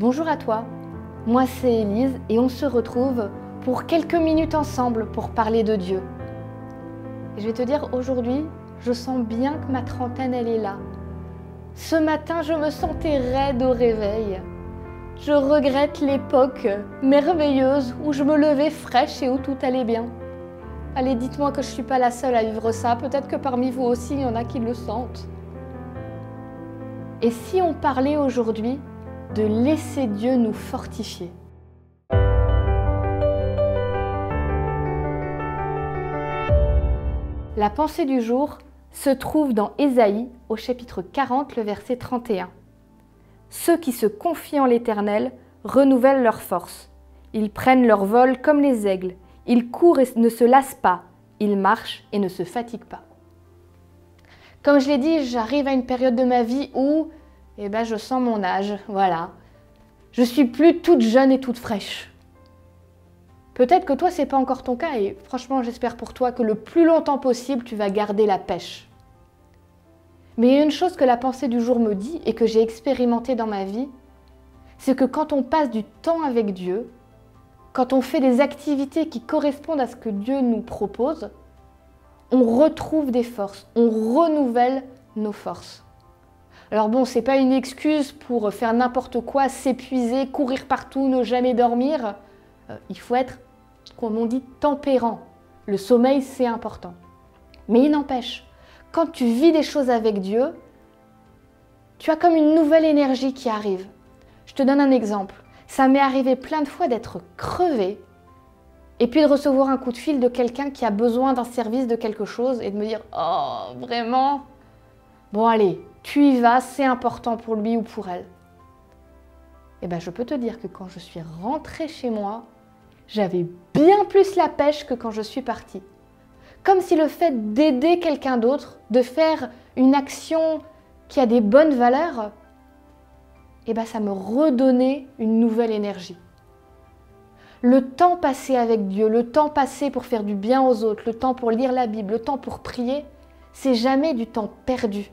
Bonjour à toi, moi c'est Élise et on se retrouve pour quelques minutes ensemble pour parler de Dieu. Et je vais te dire aujourd'hui, je sens bien que ma trentaine elle est là. Ce matin, je me sentais raide au réveil. Je regrette l'époque merveilleuse où je me levais fraîche et où tout allait bien. Allez, dites-moi que je ne suis pas la seule à vivre ça. Peut-être que parmi vous aussi, il y en a qui le sentent. Et si on parlait aujourd'hui de laisser Dieu nous fortifier. La pensée du jour se trouve dans Ésaïe au chapitre 40, le verset 31. Ceux qui se confient en l'Éternel renouvellent leur force. Ils prennent leur vol comme les aigles. Ils courent et ne se lassent pas. Ils marchent et ne se fatiguent pas. Comme je l'ai dit, j'arrive à une période de ma vie où eh ben, je sens mon âge, voilà. Je suis plus toute jeune et toute fraîche. Peut-être que toi, c'est pas encore ton cas et franchement, j'espère pour toi que le plus longtemps possible, tu vas garder la pêche. Mais il y a une chose que la pensée du jour me dit et que j'ai expérimenté dans ma vie, c'est que quand on passe du temps avec Dieu, quand on fait des activités qui correspondent à ce que Dieu nous propose, on retrouve des forces, on renouvelle nos forces. Alors bon, c'est pas une excuse pour faire n'importe quoi, s'épuiser, courir partout, ne jamais dormir. Euh, il faut être, comme on dit, tempérant. Le sommeil, c'est important. Mais il n'empêche, quand tu vis des choses avec Dieu, tu as comme une nouvelle énergie qui arrive. Je te donne un exemple. Ça m'est arrivé plein de fois d'être crevé et puis de recevoir un coup de fil de quelqu'un qui a besoin d'un service de quelque chose et de me dire Oh, vraiment? Bon, allez, tu y vas, c'est important pour lui ou pour elle. Eh bien, je peux te dire que quand je suis rentrée chez moi, j'avais bien plus la pêche que quand je suis partie. Comme si le fait d'aider quelqu'un d'autre, de faire une action qui a des bonnes valeurs, eh ben, ça me redonnait une nouvelle énergie. Le temps passé avec Dieu, le temps passé pour faire du bien aux autres, le temps pour lire la Bible, le temps pour prier, c'est jamais du temps perdu.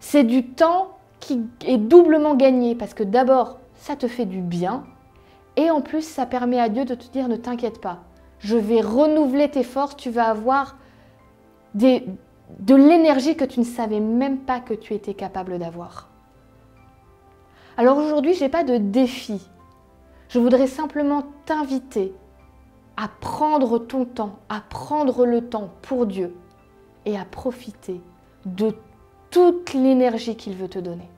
C'est du temps qui est doublement gagné parce que d'abord, ça te fait du bien et en plus, ça permet à Dieu de te dire ne t'inquiète pas, je vais renouveler tes forces, tu vas avoir de l'énergie que tu ne savais même pas que tu étais capable d'avoir. Alors aujourd'hui, je n'ai pas de défi. Je voudrais simplement t'inviter à prendre ton temps, à prendre le temps pour Dieu et à profiter de toute l'énergie qu'il veut te donner.